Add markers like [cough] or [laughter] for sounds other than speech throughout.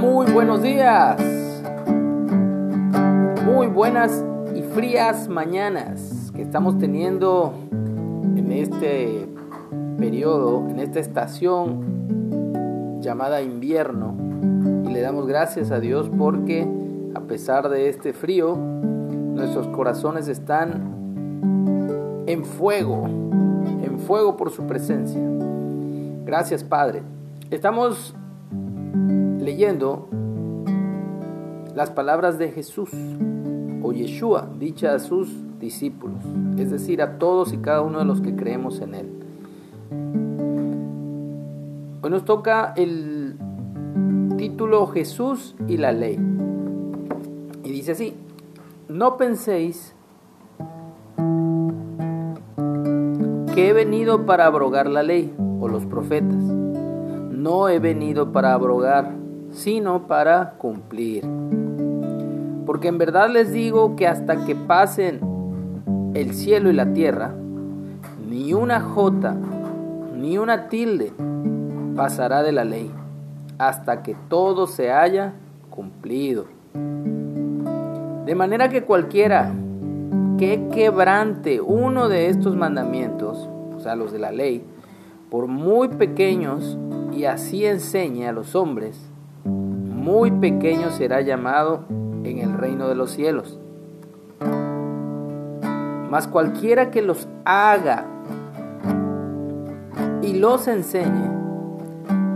Muy buenos días. Muy buenas y frías mañanas que estamos teniendo en este periodo, en esta estación llamada invierno. Y le damos gracias a Dios porque a pesar de este frío, nuestros corazones están en fuego, en fuego por su presencia. Gracias Padre. Estamos leyendo las palabras de Jesús o Yeshua dichas a sus discípulos, es decir, a todos y cada uno de los que creemos en Él. Hoy nos toca el título Jesús y la ley. Y dice así, no penséis que he venido para abrogar la ley o los profetas. No he venido para abrogar, sino para cumplir. Porque en verdad les digo que hasta que pasen el cielo y la tierra, ni una jota, ni una tilde pasará de la ley, hasta que todo se haya cumplido. De manera que cualquiera que quebrante uno de estos mandamientos, o sea, los de la ley, por muy pequeños, y así enseñe a los hombres, muy pequeño será llamado en el reino de los cielos. Mas cualquiera que los haga y los enseñe,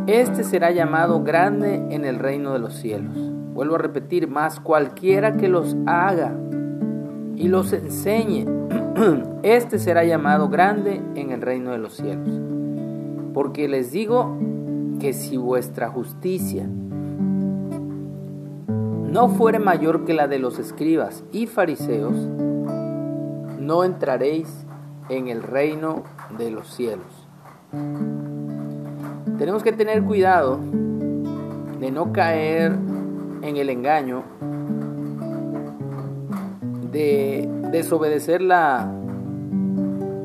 este será llamado grande en el reino de los cielos. Vuelvo a repetir, más cualquiera que los haga y los enseñe, [clears throat] este será llamado grande en el reino de los cielos. Porque les digo que si vuestra justicia no fuere mayor que la de los escribas y fariseos, no entraréis en el reino de los cielos. Tenemos que tener cuidado de no caer en el engaño de desobedecer la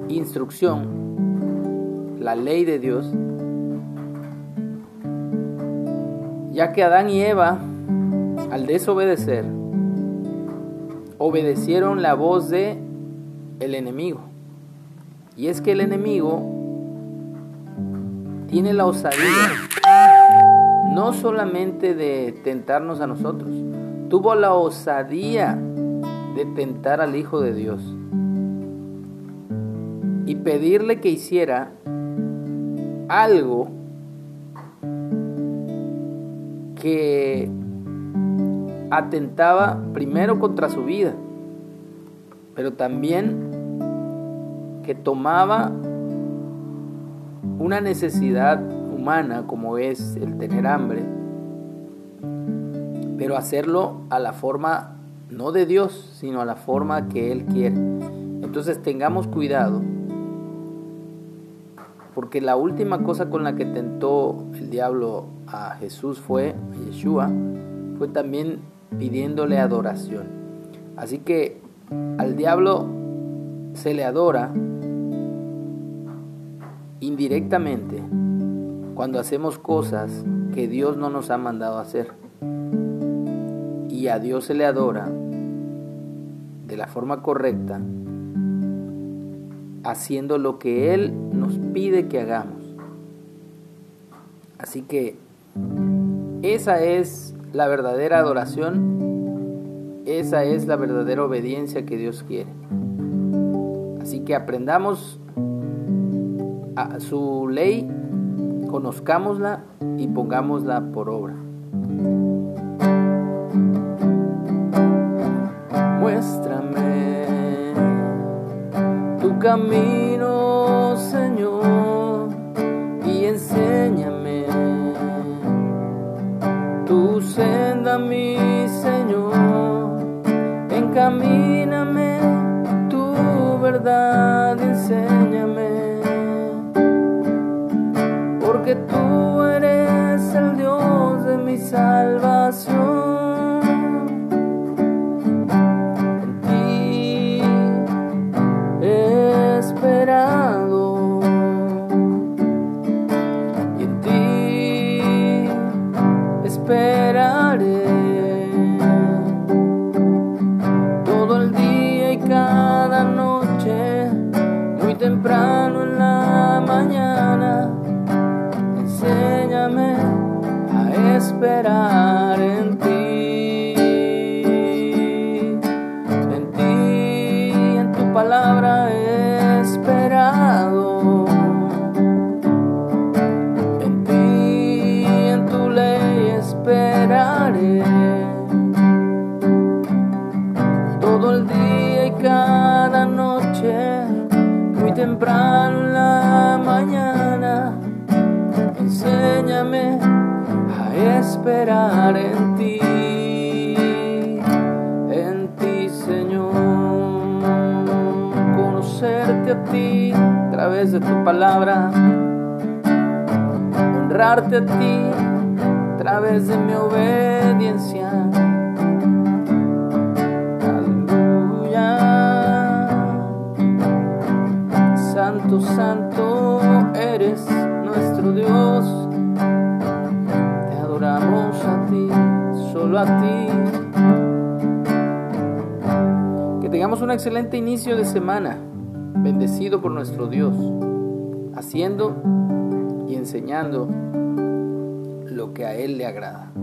instrucción, la ley de Dios, ya que Adán y Eva, al desobedecer, obedecieron la voz de el enemigo. Y es que el enemigo tiene la osadía no solamente de tentarnos a nosotros, tuvo la osadía de tentar al Hijo de Dios y pedirle que hiciera algo que atentaba primero contra su vida, pero también que tomaba una necesidad humana como es el tener hambre, pero hacerlo a la forma no de Dios, sino a la forma que Él quiere. Entonces tengamos cuidado, porque la última cosa con la que tentó el diablo a Jesús fue, a Yeshua, fue también pidiéndole adoración. Así que al diablo se le adora indirectamente cuando hacemos cosas que Dios no nos ha mandado hacer. Y a Dios se le adora de la forma correcta, haciendo lo que Él nos pide que hagamos. Así que esa es la verdadera adoración, esa es la verdadera obediencia que Dios quiere. Así que aprendamos a su ley, conozcámosla y pongámosla por obra. Muéstrame tu camino, tu senda, mi Señor. Encamíname tu verdad, enséñame porque tú eres el Dios de mi salvación. Temprano en la mañana, enséñame a esperar en ti. En ti, en tu palabra esperar en ti, en ti Señor, conocerte a ti a través de tu palabra, honrarte a ti a través de mi obediencia. Santo, santo eres nuestro Dios. A ti, solo a ti. Que tengamos un excelente inicio de semana, bendecido por nuestro Dios, haciendo y enseñando lo que a Él le agrada.